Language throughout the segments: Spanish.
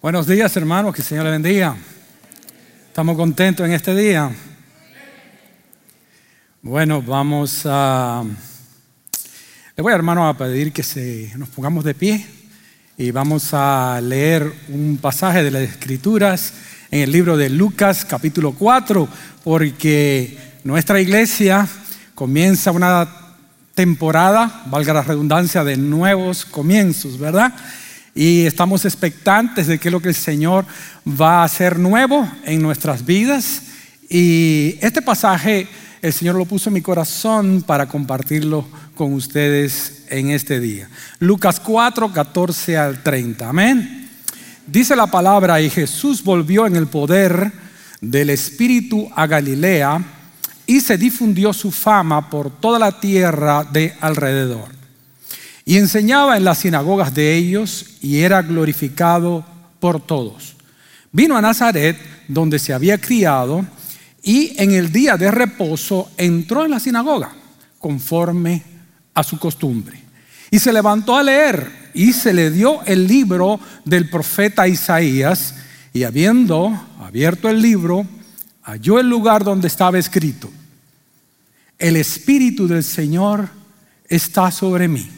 Buenos días, hermanos, que el Señor le bendiga. Estamos contentos en este día. Bueno, vamos a... Le voy, hermano, a pedir que se, nos pongamos de pie y vamos a leer un pasaje de las Escrituras en el libro de Lucas, capítulo 4, porque nuestra iglesia comienza una temporada, valga la redundancia, de nuevos comienzos, ¿verdad? Y estamos expectantes de qué es lo que el Señor va a hacer nuevo en nuestras vidas. Y este pasaje el Señor lo puso en mi corazón para compartirlo con ustedes en este día. Lucas 4, 14 al 30. Amén. Dice la palabra, y Jesús volvió en el poder del Espíritu a Galilea y se difundió su fama por toda la tierra de alrededor. Y enseñaba en las sinagogas de ellos y era glorificado por todos. Vino a Nazaret, donde se había criado, y en el día de reposo entró en la sinagoga, conforme a su costumbre. Y se levantó a leer y se le dio el libro del profeta Isaías, y habiendo abierto el libro, halló el lugar donde estaba escrito, el Espíritu del Señor está sobre mí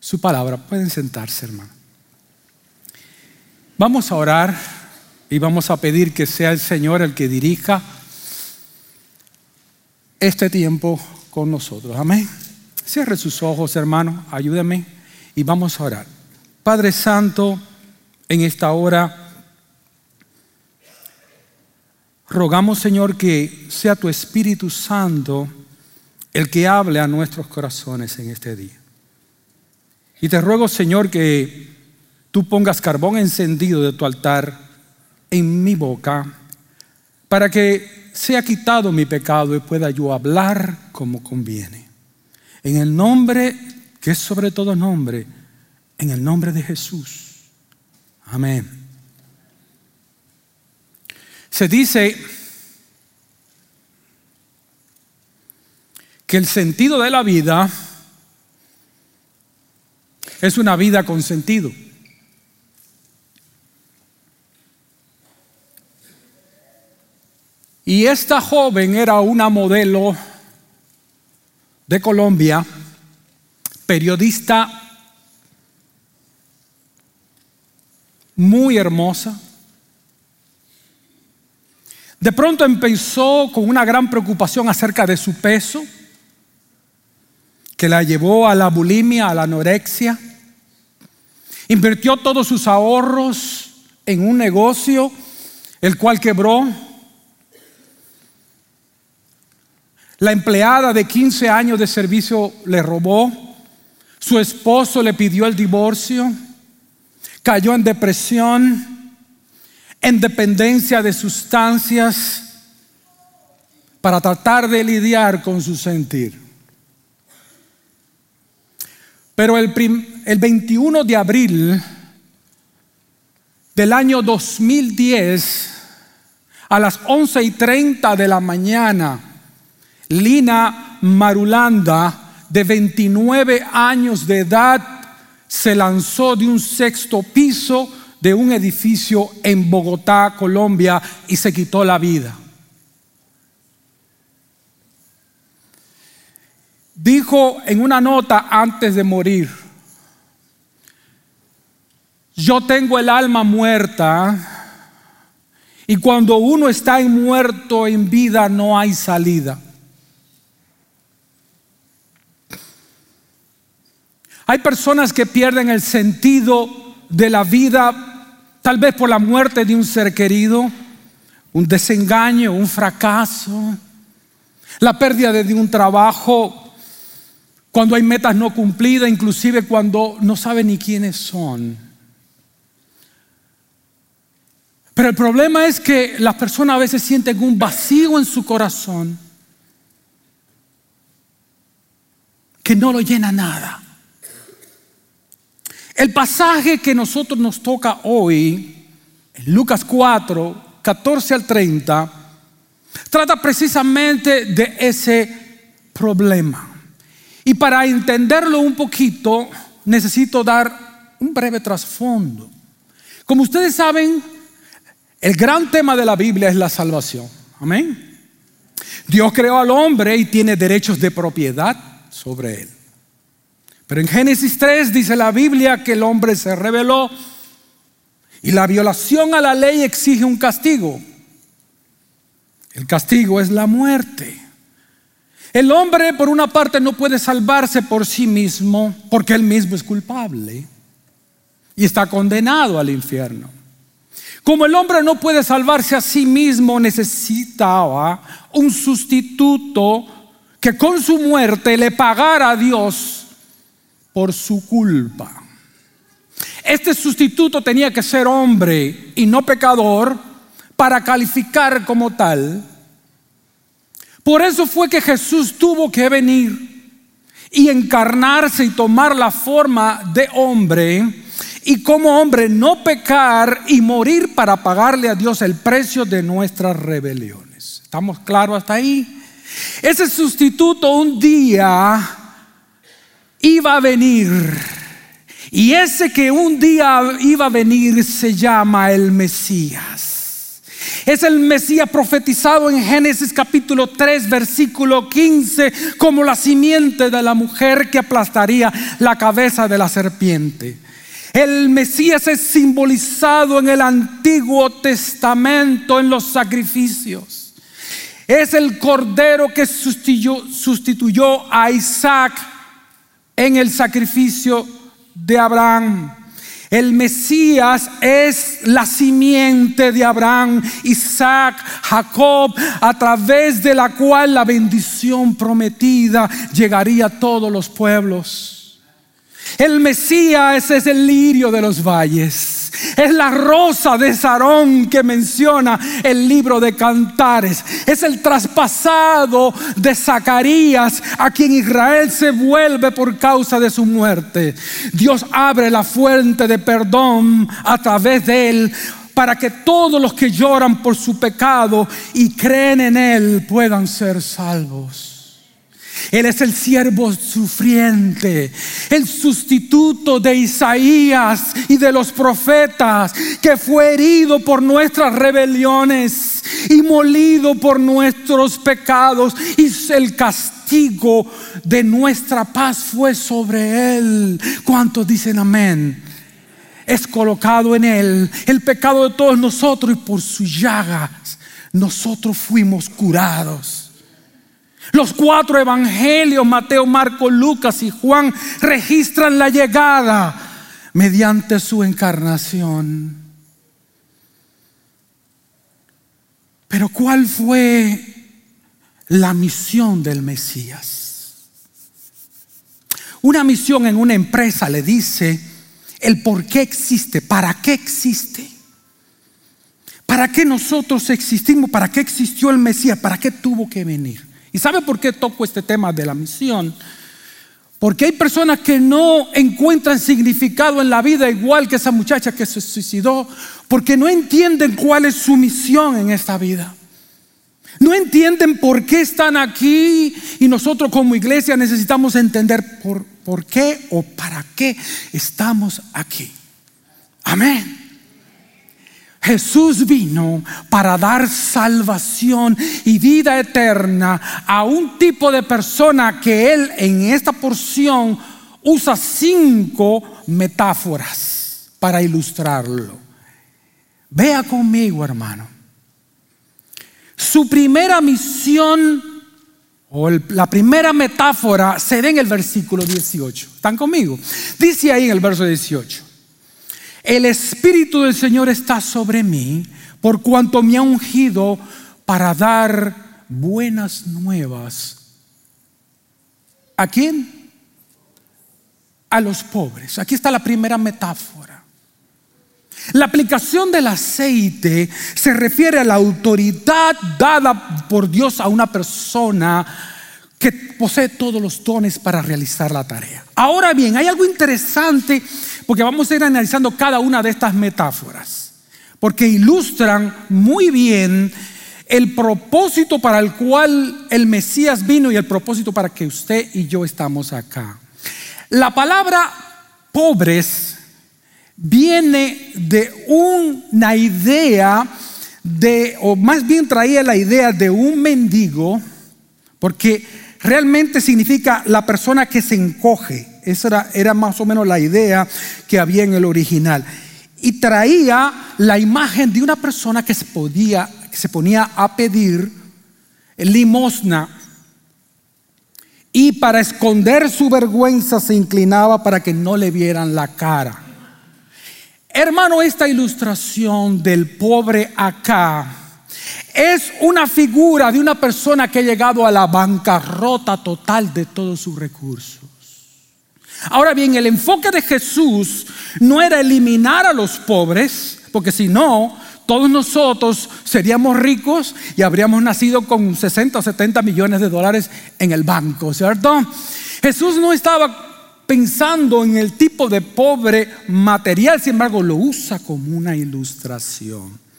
su palabra. Pueden sentarse, hermano. Vamos a orar y vamos a pedir que sea el Señor el que dirija este tiempo con nosotros. Amén. Cierre sus ojos, hermano. Ayúdame y vamos a orar. Padre Santo, en esta hora rogamos, Señor, que sea tu Espíritu Santo el que hable a nuestros corazones en este día. Y te ruego, Señor, que tú pongas carbón encendido de tu altar en mi boca para que sea quitado mi pecado y pueda yo hablar como conviene. En el nombre que es sobre todo nombre, en el nombre de Jesús. Amén. Se dice que el sentido de la vida es una vida con sentido. Y esta joven era una modelo de Colombia, periodista muy hermosa. De pronto empezó con una gran preocupación acerca de su peso, que la llevó a la bulimia, a la anorexia. Invirtió todos sus ahorros en un negocio, el cual quebró. La empleada de 15 años de servicio le robó. Su esposo le pidió el divorcio. Cayó en depresión, en dependencia de sustancias para tratar de lidiar con su sentir. Pero el, 21 de abril del año 2010, a las 11 y 30 de la mañana, Lina Marulanda, de 29 años de edad, se lanzó de un sexto piso de un edificio en Bogotá, Colombia, y se quitó la vida. Dijo en una nota antes de morir, yo tengo el alma muerta y cuando uno está en muerto en vida no hay salida. Hay personas que pierden el sentido de la vida, tal vez por la muerte de un ser querido, un desengaño, un fracaso, la pérdida de un trabajo cuando hay metas no cumplidas, inclusive cuando no sabe ni quiénes son. Pero el problema es que las personas a veces sienten un vacío en su corazón que no lo llena nada. El pasaje que nosotros nos toca hoy, en Lucas 4, 14 al 30, trata precisamente de ese problema. Y para entenderlo un poquito, necesito dar un breve trasfondo. Como ustedes saben, el gran tema de la Biblia es la salvación. Amén. Dios creó al hombre y tiene derechos de propiedad sobre él. Pero en Génesis 3 dice la Biblia que el hombre se rebeló y la violación a la ley exige un castigo. El castigo es la muerte. El hombre, por una parte, no puede salvarse por sí mismo porque él mismo es culpable y está condenado al infierno. Como el hombre no puede salvarse a sí mismo, necesitaba un sustituto que con su muerte le pagara a Dios por su culpa. Este sustituto tenía que ser hombre y no pecador para calificar como tal. Por eso fue que Jesús tuvo que venir y encarnarse y tomar la forma de hombre y como hombre no pecar y morir para pagarle a Dios el precio de nuestras rebeliones. ¿Estamos claros hasta ahí? Ese sustituto un día iba a venir y ese que un día iba a venir se llama el Mesías. Es el Mesías profetizado en Génesis capítulo 3, versículo 15, como la simiente de la mujer que aplastaría la cabeza de la serpiente. El Mesías es simbolizado en el Antiguo Testamento en los sacrificios. Es el cordero que sustituyó, sustituyó a Isaac en el sacrificio de Abraham. El Mesías es la simiente de Abraham, Isaac, Jacob, a través de la cual la bendición prometida llegaría a todos los pueblos. El Mesías es el lirio de los valles. Es la rosa de Sarón que menciona el libro de Cantares. Es el traspasado de Zacarías a quien Israel se vuelve por causa de su muerte. Dios abre la fuente de perdón a través de él para que todos los que lloran por su pecado y creen en él puedan ser salvos. Él es el siervo sufriente, el sustituto de Isaías y de los profetas, que fue herido por nuestras rebeliones y molido por nuestros pecados. Y el castigo de nuestra paz fue sobre él. ¿Cuántos dicen amén? Es colocado en él el pecado de todos nosotros y por sus llagas nosotros fuimos curados. Los cuatro evangelios, Mateo, Marco, Lucas y Juan, registran la llegada mediante su encarnación. Pero ¿cuál fue la misión del Mesías? Una misión en una empresa le dice el por qué existe, para qué existe. ¿Para qué nosotros existimos? ¿Para qué existió el Mesías? ¿Para qué tuvo que venir? ¿Y sabe por qué toco este tema de la misión? Porque hay personas que no encuentran significado en la vida igual que esa muchacha que se suicidó, porque no entienden cuál es su misión en esta vida. No entienden por qué están aquí y nosotros como iglesia necesitamos entender por, por qué o para qué estamos aquí. Amén. Jesús vino para dar salvación y vida eterna a un tipo de persona que él en esta porción usa cinco metáforas para ilustrarlo. Vea conmigo, hermano. Su primera misión o la primera metáfora se ve en el versículo 18. ¿Están conmigo? Dice ahí en el verso 18 el Espíritu del Señor está sobre mí por cuanto me ha ungido para dar buenas nuevas. ¿A quién? A los pobres. Aquí está la primera metáfora. La aplicación del aceite se refiere a la autoridad dada por Dios a una persona que posee todos los dones para realizar la tarea. Ahora bien, hay algo interesante porque vamos a ir analizando cada una de estas metáforas, porque ilustran muy bien el propósito para el cual el Mesías vino y el propósito para que usted y yo estamos acá. La palabra pobres viene de una idea de, o más bien traía la idea de un mendigo, porque realmente significa la persona que se encoge. Esa era, más o menos la idea que había en el original. Y traía la imagen de una persona que se, podía, que se ponía a pedir limosna y para esconder su vergüenza se inclinaba para que no le vieran la cara. Hermano, esta ilustración del pobre acá es una figura de una persona que ha llegado a la bancarrota total de todos sus recursos. Ahora bien, el enfoque de Jesús no era eliminar a los pobres, porque si no, todos nosotros seríamos ricos y habríamos nacido con 60 o 70 millones de dólares en el banco, ¿cierto? Jesús no estaba pensando en el tipo de pobre material, sin embargo lo usa como una ilustración.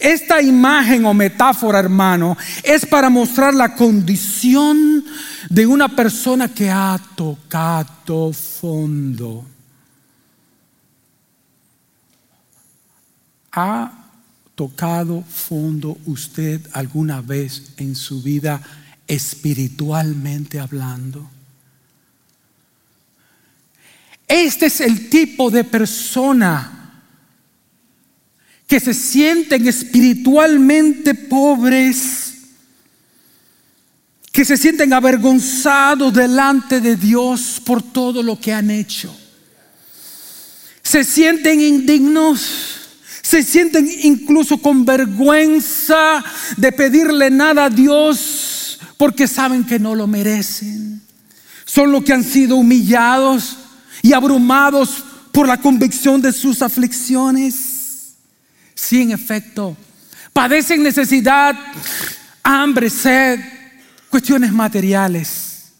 Esta imagen o metáfora, hermano, es para mostrar la condición de una persona que ha tocado fondo. ¿Ha tocado fondo usted alguna vez en su vida espiritualmente hablando? Este es el tipo de persona que se sienten espiritualmente pobres, que se sienten avergonzados delante de Dios por todo lo que han hecho. Se sienten indignos, se sienten incluso con vergüenza de pedirle nada a Dios porque saben que no lo merecen. Son los que han sido humillados y abrumados por la convicción de sus aflicciones. Sí, en efecto, padecen necesidad, hambre, sed, cuestiones materiales.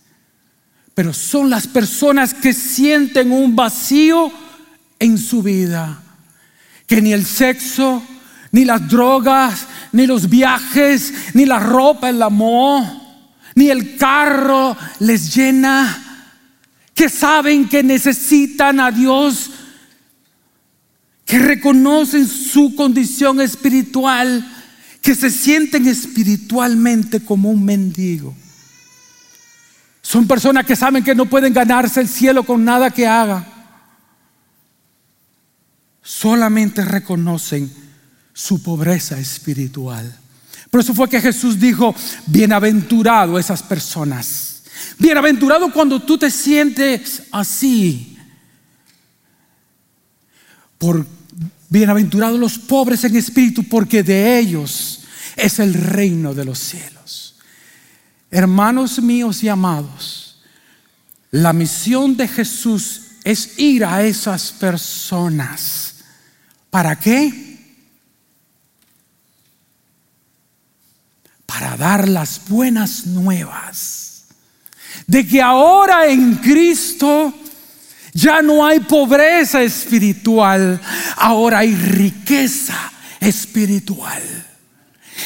Pero son las personas que sienten un vacío en su vida, que ni el sexo, ni las drogas, ni los viajes, ni la ropa, el amor, ni el carro les llena que saben que necesitan a Dios, que reconocen su condición espiritual, que se sienten espiritualmente como un mendigo. Son personas que saben que no pueden ganarse el cielo con nada que haga. Solamente reconocen su pobreza espiritual. Por eso fue que Jesús dijo, bienaventurado esas personas Bienaventurado cuando tú te sientes así. Por bienaventurados los pobres en espíritu, porque de ellos es el reino de los cielos. Hermanos míos y amados, la misión de Jesús es ir a esas personas. ¿Para qué? Para dar las buenas nuevas de que ahora en Cristo ya no hay pobreza espiritual, ahora hay riqueza espiritual.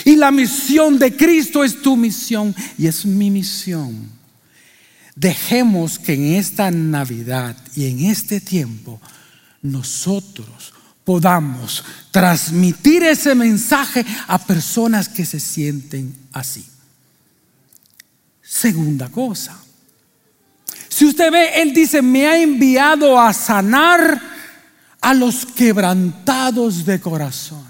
Y la misión de Cristo es tu misión y es mi misión. Dejemos que en esta Navidad y en este tiempo nosotros podamos transmitir ese mensaje a personas que se sienten así. Segunda cosa, si usted ve, Él dice, me ha enviado a sanar a los quebrantados de corazón.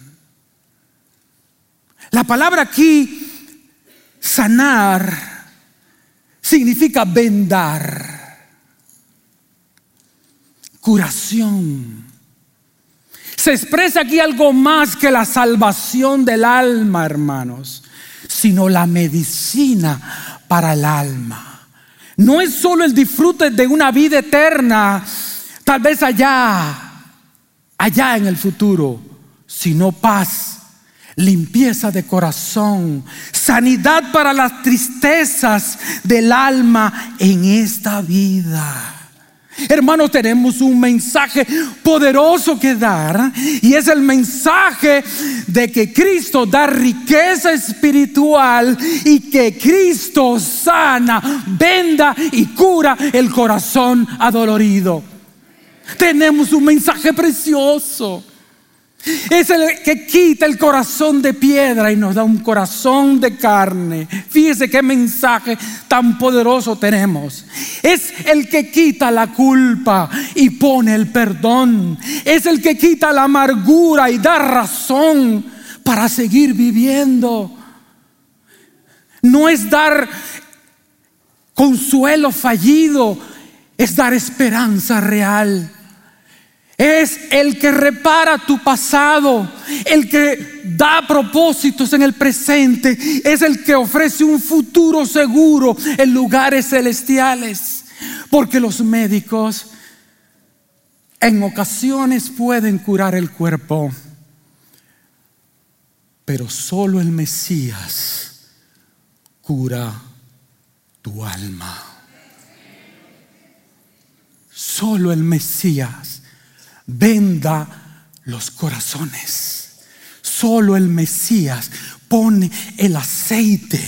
La palabra aquí, sanar, significa vendar, curación. Se expresa aquí algo más que la salvación del alma, hermanos, sino la medicina para el alma no es solo el disfrute de una vida eterna, tal vez allá, allá en el futuro, sino paz, limpieza de corazón, sanidad para las tristezas del alma en esta vida. Hermanos, tenemos un mensaje poderoso que dar y es el mensaje de que Cristo da riqueza espiritual y que Cristo sana, venda y cura el corazón adolorido. Tenemos un mensaje precioso. Es el que quita el corazón de piedra y nos da un corazón de carne. Fíjese qué mensaje tan poderoso tenemos. Es el que quita la culpa y pone el perdón. Es el que quita la amargura y da razón para seguir viviendo. No es dar consuelo fallido, es dar esperanza real. Es el que repara tu pasado, el que da propósitos en el presente, es el que ofrece un futuro seguro en lugares celestiales. Porque los médicos en ocasiones pueden curar el cuerpo, pero solo el Mesías cura tu alma. Solo el Mesías venda los corazones. Solo el Mesías pone el aceite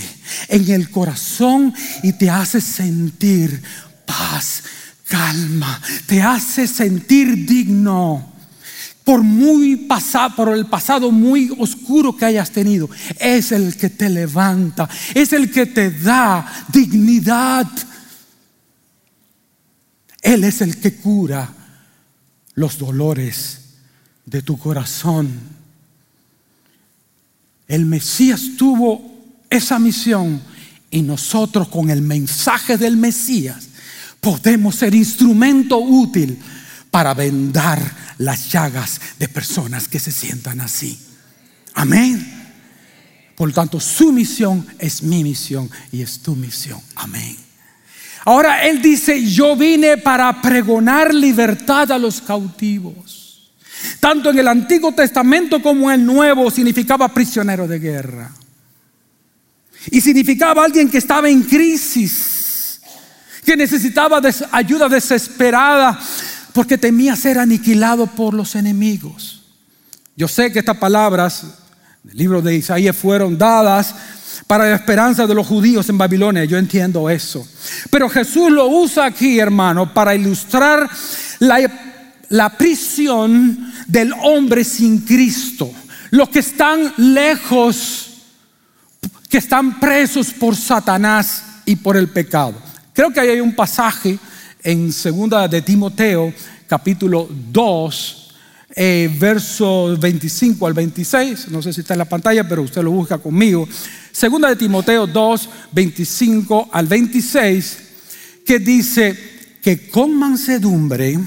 en el corazón y te hace sentir paz, calma, te hace sentir digno. Por muy pasado, por el pasado muy oscuro que hayas tenido, es el que te levanta, es el que te da dignidad. Él es el que cura los dolores de tu corazón. El Mesías tuvo esa misión y nosotros con el mensaje del Mesías podemos ser instrumento útil para vendar las llagas de personas que se sientan así. Amén. Por lo tanto, su misión es mi misión y es tu misión. Amén. Ahora Él dice, yo vine para pregonar libertad a los cautivos. Tanto en el Antiguo Testamento como en el Nuevo significaba prisionero de guerra. Y significaba alguien que estaba en crisis, que necesitaba ayuda desesperada porque temía ser aniquilado por los enemigos. Yo sé que estas palabras del libro de Isaías fueron dadas para la esperanza de los judíos en Babilonia. Yo entiendo eso. Pero Jesús lo usa aquí, hermano, para ilustrar la, prisión del hombre sin Cristo. Los que están lejos, que están presos por Satanás y por el pecado. Creo que hay un pasaje en segunda de Timoteo, capítulo 2, eh, verso 25 al 26, no sé si está en la pantalla, pero usted lo busca conmigo. Segunda de Timoteo 2, 25 al 26, que dice que con mansedumbre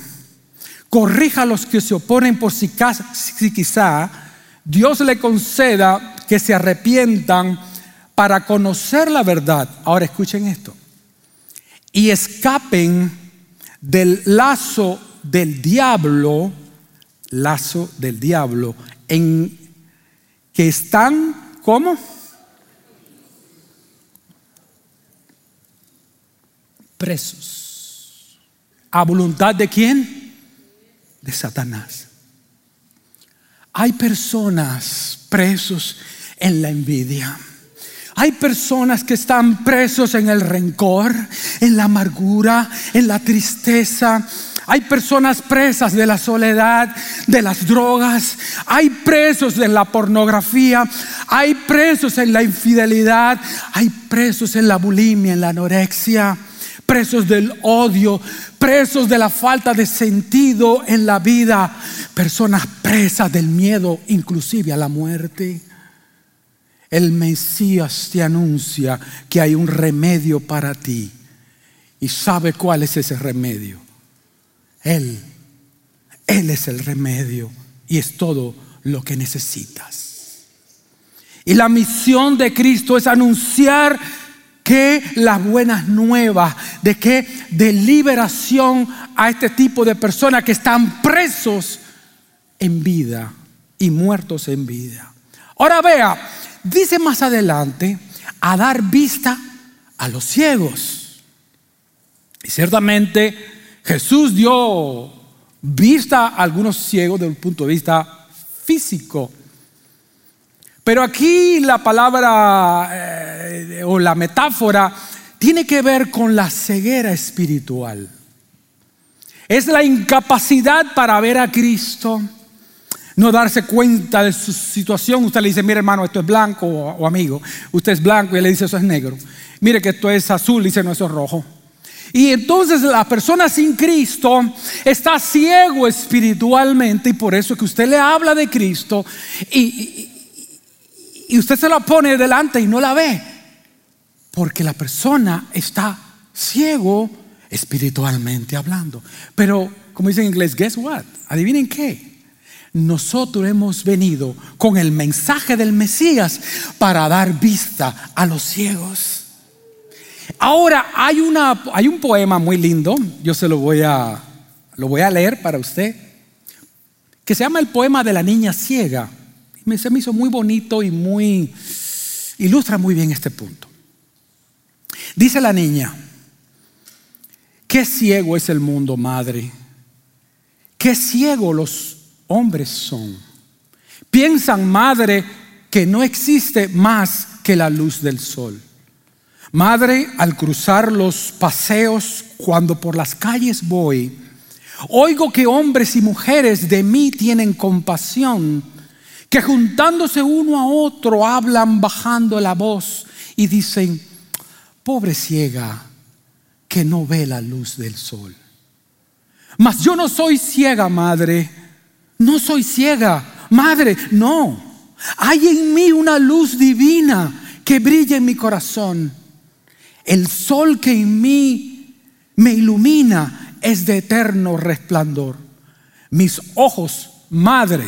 corrija a los que se oponen por si, si quizá Dios le conceda que se arrepientan para conocer la verdad. Ahora escuchen esto. Y escapen del lazo del diablo lazo del diablo, en que están, ¿cómo? Presos. ¿A voluntad de quién? De Satanás. Hay personas presos en la envidia. Hay personas que están presos en el rencor, en la amargura, en la tristeza, hay personas presas de la soledad, de las drogas. Hay presos de la pornografía. Hay presos en la infidelidad. Hay presos en la bulimia, en la anorexia. Presos del odio. Presos de la falta de sentido en la vida. Personas presas del miedo, inclusive a la muerte. El Mesías te anuncia que hay un remedio para ti. ¿Y sabe cuál es ese remedio? Él, Él es el remedio y es todo lo que necesitas. Y la misión de Cristo es anunciar que las buenas nuevas de que de liberación a este tipo de personas que están presos en vida y muertos en vida. Ahora vea, dice más adelante, a dar vista a los ciegos. Y ciertamente Jesús dio vista a algunos ciegos desde un punto de vista físico. Pero aquí la palabra eh, o la metáfora tiene que ver con la ceguera espiritual. Es la incapacidad para ver a Cristo, no darse cuenta de su situación. Usted le dice, mire hermano, esto es blanco o, amigo. Usted es blanco y él le dice, eso es negro. Mire que esto es azul, y dice, no, eso es rojo. Y entonces la persona sin Cristo está ciego espiritualmente y por eso es que usted le habla de Cristo y, y usted se la pone delante y no la ve. Porque la persona está ciego espiritualmente hablando. Pero, como dice en inglés, guess what? Adivinen qué. Nosotros hemos venido con el mensaje del Mesías para dar vista a los ciegos. Ahora hay, una, hay un poema muy lindo, yo se lo voy a, lo voy a leer para usted, que se llama el poema de la niña ciega. Se me hizo muy bonito y muy, ilustra muy bien este punto. Dice la niña, qué ciego es el mundo, madre, qué ciego los hombres son. Piensan, madre, que no existe más que la luz del sol. Madre, al cruzar los paseos, cuando por las calles voy, oigo que hombres y mujeres de mí tienen compasión, que juntándose uno a otro hablan bajando la voz y dicen, pobre ciega que no ve la luz del sol. Mas yo no soy ciega, madre, no soy ciega, madre, no. Hay en mí una luz divina que brilla en mi corazón el sol que en mí me ilumina es de eterno resplandor. Mis ojos, madre,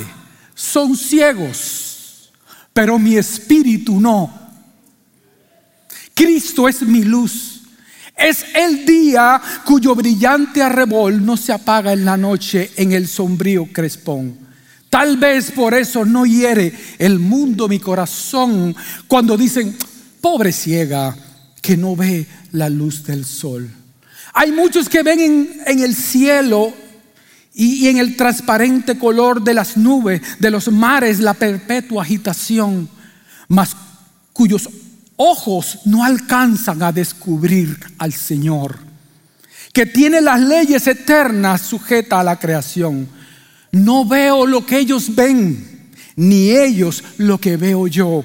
son ciegos, pero mi espíritu no. Cristo es mi luz. Es el día cuyo brillante arrebol no se apaga en la noche en el sombrío crespón. Tal vez por eso no hiere el mundo mi corazón cuando dicen, pobre ciega, que no ve la luz del sol. Hay muchos que ven en, el cielo y, y en el transparente color de las nubes, de los mares, la perpetua agitación, mas cuyos ojos no alcanzan a descubrir al Señor, que tiene las leyes eternas sujetas a la creación. No veo lo que ellos ven, ni ellos lo que veo yo.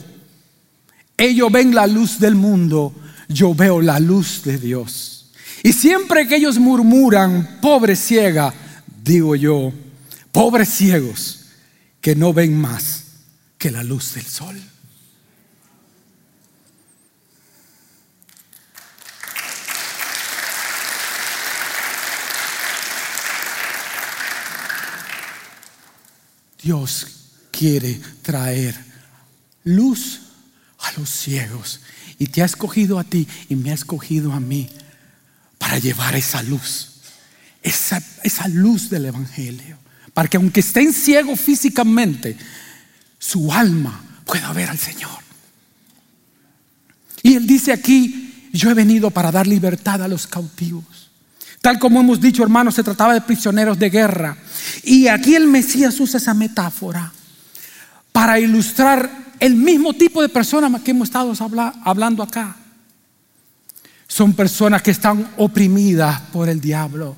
Ellos ven la luz del mundo, yo veo la luz de Dios. Y siempre que ellos murmuran, pobre ciega, digo yo, pobres ciegos que no ven más que la luz del sol. Dios quiere traer luz a los ciegos y te ha escogido a ti y me ha escogido a mí para llevar esa luz, esa, esa luz del Evangelio. Para que aunque estén ciegos físicamente, su alma pueda ver al Señor. Y Él dice aquí, yo he venido para dar libertad a los cautivos. Tal como hemos dicho, hermanos, se trataba de prisioneros de guerra. Y aquí el Mesías usa esa metáfora para ilustrar el mismo tipo de personas que hemos estado hablando acá. Son personas que están oprimidas por el diablo.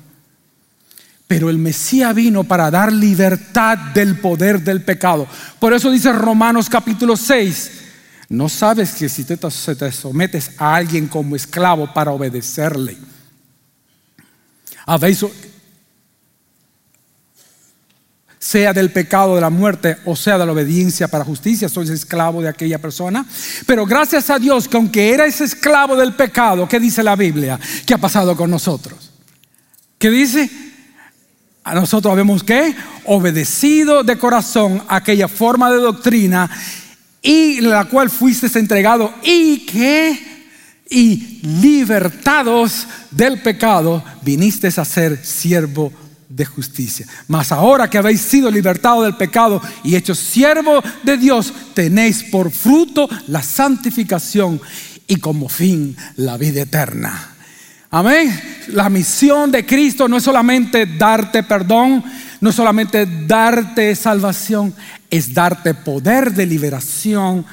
Pero el Mesías vino para dar libertad del poder del pecado. Por eso dice Romanos capítulo 6, no sabes que si te, te sometes a alguien como esclavo para obedecerle, habéis sea del pecado de la muerte o sea de la obediencia para justicia, sois esclavo de aquella persona. Pero gracias a Dios que aunque eres esclavo del pecado, ¿qué dice la Biblia? ¿Qué ha pasado con nosotros? ¿Qué dice? A nosotros habemos que obedecido de corazón aquella forma de doctrina y la cual fuiste entregado y que y libertados del pecado viniste a ser siervo justicia. Mas ahora que habéis sido libertados del pecado y hechos siervos de Dios, tenéis por fruto la santificación y como fin la vida eterna. Amén. La misión de Cristo no es solamente darte perdón, no es solamente darte salvación, es darte poder de liberación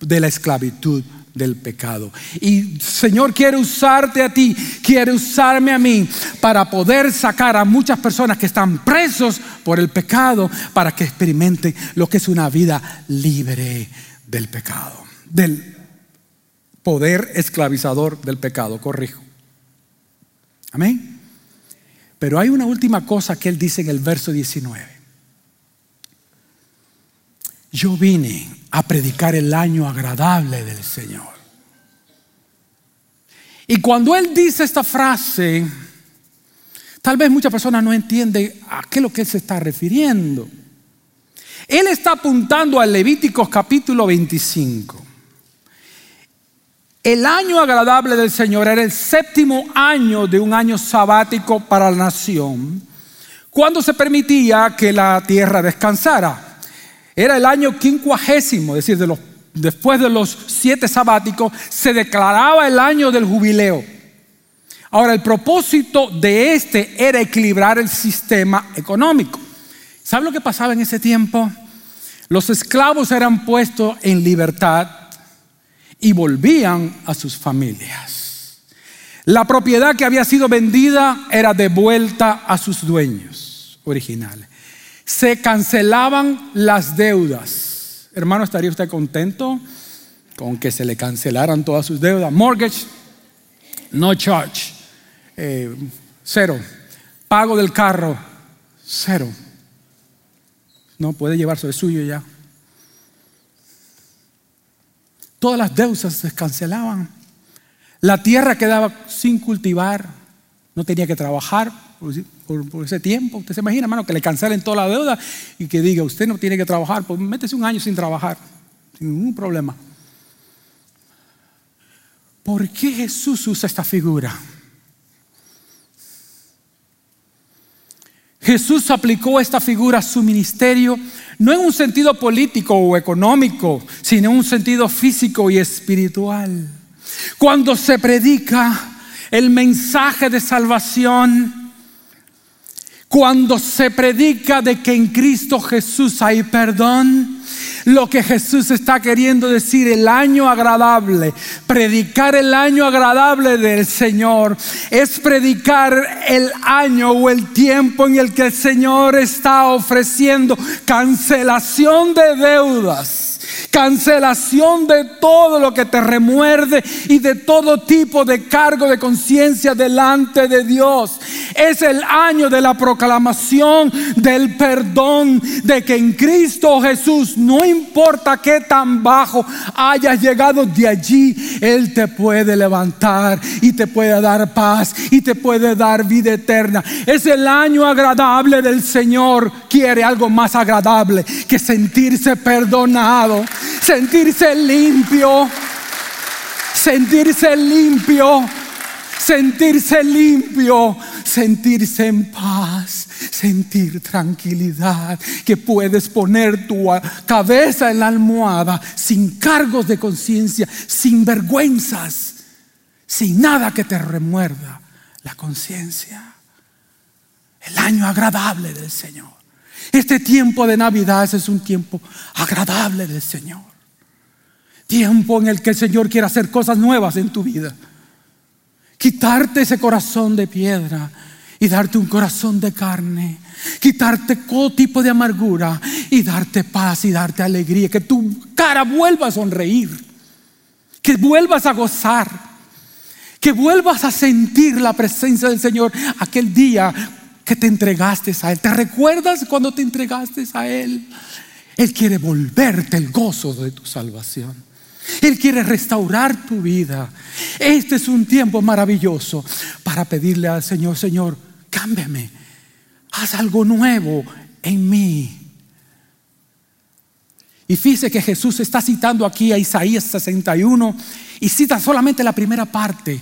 de la esclavitud del pecado. Y Señor quiere usarte a ti, quiere usarme a mí para poder sacar a muchas personas que están presos por el pecado para que experimenten lo que es una vida libre del pecado, del poder esclavizador del pecado, corrijo. Amén. Pero hay una última cosa que él dice en el verso 19. Yo vine a predicar el año agradable del Señor. Y cuando Él dice esta frase, tal vez muchas personas no entienden a qué es lo que Él se está refiriendo. Él está apuntando al Levíticos capítulo 25. El año agradable del Señor era el séptimo año de un año sabático para la nación, cuando se permitía que la tierra descansara. Era el año quincuagésimo, es decir, después de los siete sabáticos, se declaraba el año del jubileo. Ahora, el propósito de este era equilibrar el sistema económico. ¿Sabe lo que pasaba en ese tiempo? Los esclavos eran puestos en libertad y volvían a sus familias. La propiedad que había sido vendida era devuelta a sus dueños originales se cancelaban las deudas. Hermano, ¿estaría usted contento con que se le cancelaran todas sus deudas? Mortgage, no charge, eh, cero. Pago del carro, cero. No puede llevarse el suyo ya. Todas las deudas se cancelaban. La tierra quedaba sin cultivar, no tenía que trabajar ese tiempo. Usted se imagina, hermano, que le cancelen toda la deuda y que diga, usted no tiene que trabajar, pues métese un año sin trabajar, sin ningún problema. ¿Por qué Jesús usa esta figura? Jesús aplicó esta figura a su ministerio no en un sentido político o económico, sino en un sentido físico y espiritual. Cuando se predica el mensaje de salvación, cuando se predica de que en Cristo Jesús hay perdón, lo que Jesús está queriendo decir, el año agradable, predicar el año agradable del Señor, es predicar el año o el tiempo en el que el Señor está ofreciendo cancelación de deudas cancelación de todo lo que te remuerde y de todo tipo de cargo de conciencia delante de Dios. Es el año de la proclamación del perdón, de que en Cristo Jesús, no importa qué tan bajo hayas llegado de allí, Él te puede levantar y te puede dar paz y te puede dar vida eterna. Es el año agradable del Señor. Quiere algo más agradable que sentirse perdonado sentirse limpio, sentirse limpio, sentirse limpio, sentirse en paz, sentir tranquilidad, que puedes poner tu cabeza en la almohada sin cargos de conciencia, sin vergüenzas, sin nada que te remuerda la conciencia. El año agradable del Señor. Este tiempo de Navidad es un tiempo agradable del Señor. Tiempo en el que el Señor quiere hacer cosas nuevas en tu vida. Quitarte ese corazón de piedra y darte un corazón de carne. Quitarte todo tipo de amargura y darte paz y darte alegría. Que tu cara vuelva a sonreír. Que vuelvas a gozar. Que vuelvas a sentir la presencia del Señor aquel día que te entregaste a Él. ¿Te recuerdas cuando te entregaste a Él? Él quiere volverte el gozo de tu salvación. Él quiere restaurar tu vida. Este es un tiempo maravilloso para pedirle al Señor, Señor, cámbiame. Haz algo nuevo en mí. Y fíjese que Jesús está citando aquí a Isaías 61 y cita solamente la primera parte.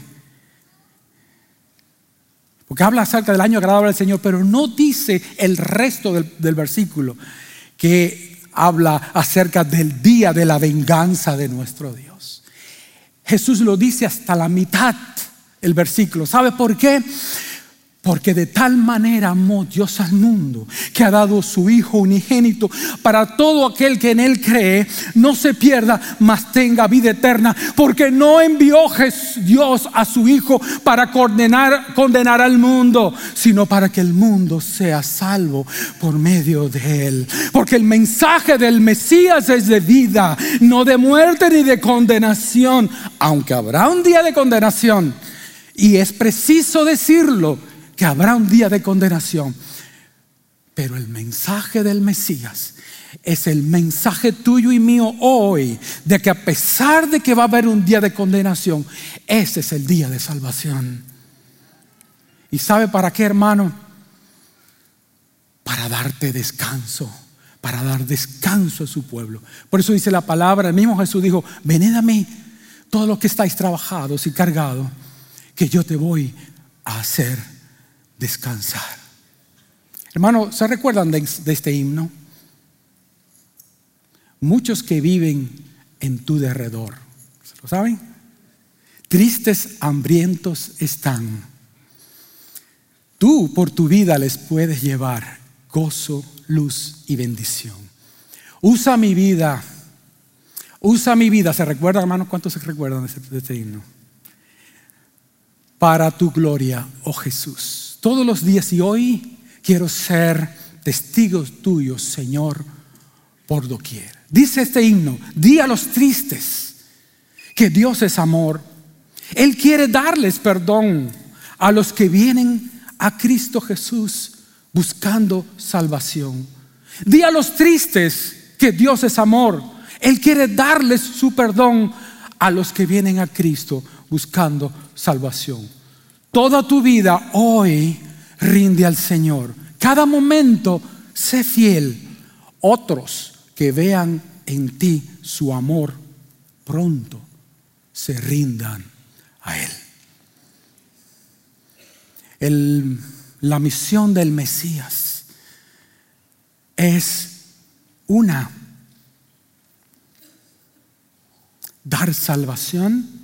Porque habla acerca del año agradable del Señor, pero no dice el resto del, del versículo, que habla acerca del día de la venganza de nuestro Dios. Jesús lo dice hasta la mitad el versículo. ¿Sabe por qué? Porque de tal manera amó Dios al mundo que ha dado su Hijo unigénito para todo aquel que en Él cree no se pierda, mas tenga vida eterna. Porque no envió Dios a su Hijo para condenar, condenar al mundo, sino para que el mundo sea salvo por medio de Él. Porque el mensaje del Mesías es de vida, no de muerte ni de condenación, aunque habrá un día de condenación. Y es preciso decirlo que habrá un día de condenación. Pero el mensaje del Mesías es el mensaje tuyo y mío hoy de que a pesar de que va a haber un día de condenación, ese es el día de salvación. ¿Y sabe para qué, hermano? Para darte descanso, para dar descanso a su pueblo. Por eso dice la palabra, el mismo Jesús dijo, venid a mí, todos los que estáis trabajados y cargados, que yo te voy a hacer descansar. Hermano, ¿se recuerdan de, este himno? Muchos que viven en tu derredor, ¿se lo saben? Tristes, hambrientos están. Tú por tu vida les puedes llevar gozo, luz y bendición. Usa mi vida, usa mi vida. ¿Se recuerda, hermano? ¿Cuántos se recuerdan este, de este himno? Para tu gloria, oh Jesús todos los días y hoy quiero ser testigo tuyo, Señor, por doquier. Dice este himno, di a los tristes que Dios es amor. Él quiere darles perdón a los que vienen a Cristo Jesús buscando salvación. Di a los tristes que Dios es amor. Él quiere darles su perdón a los que vienen a Cristo buscando salvación. Toda tu vida hoy rinde al Señor. Cada momento sé fiel. Otros que vean en ti su amor pronto se rindan a Él. la misión del Mesías es una, dar salvación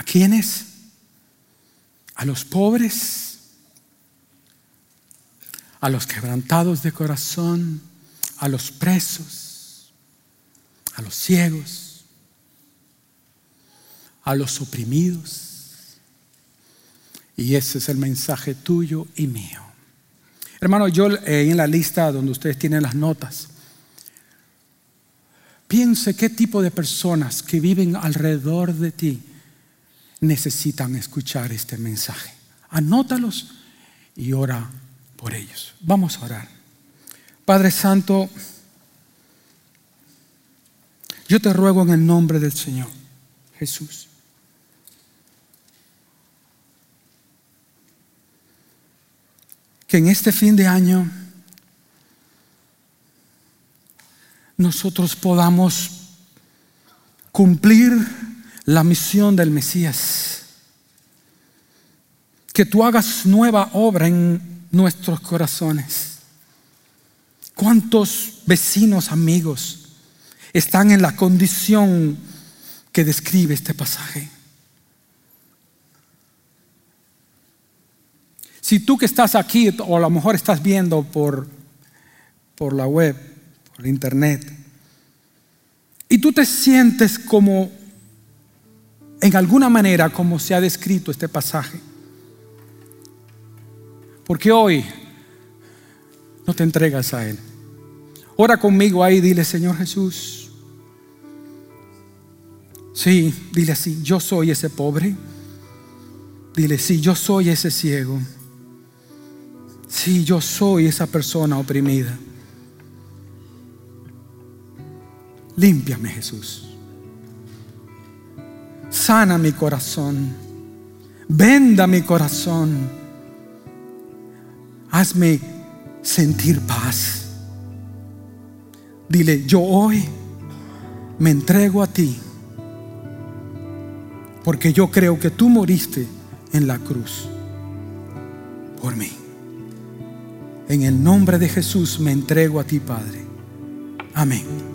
¿A quiénes? A los pobres, a los quebrantados de corazón, a los presos, a los ciegos, a los oprimidos. Y ese es el mensaje tuyo y mío. Hermano, yo eh, en la lista donde ustedes tienen las notas, piense qué tipo de personas que viven alrededor de ti necesitan escuchar este mensaje. Anótalos y ora por ellos. Vamos a orar. Padre Santo, yo te ruego en el nombre del Señor Jesús. Que en este fin de año nosotros podamos cumplir la misión del Mesías. Que tú hagas nueva obra en nuestros corazones. ¿Cuántos vecinos, amigos, están en la condición que describe este pasaje? Si tú que estás aquí, o a lo mejor estás viendo por, por la web, por internet, y tú te sientes como en alguna manera como se ha descrito este pasaje. Porque hoy no te entregas a Él. Ora conmigo ahí, dile Señor Jesús. Sí, dile así, yo soy ese pobre. Dile, sí, yo soy ese ciego. Sí, yo soy esa persona oprimida. Límpiame, Jesús sana mi corazón, venda mi corazón, hazme sentir paz. Dile, yo hoy me entrego a ti, porque yo creo que tú moriste en la cruz por mí. En el nombre de Jesús me entrego a ti, Padre. Amén.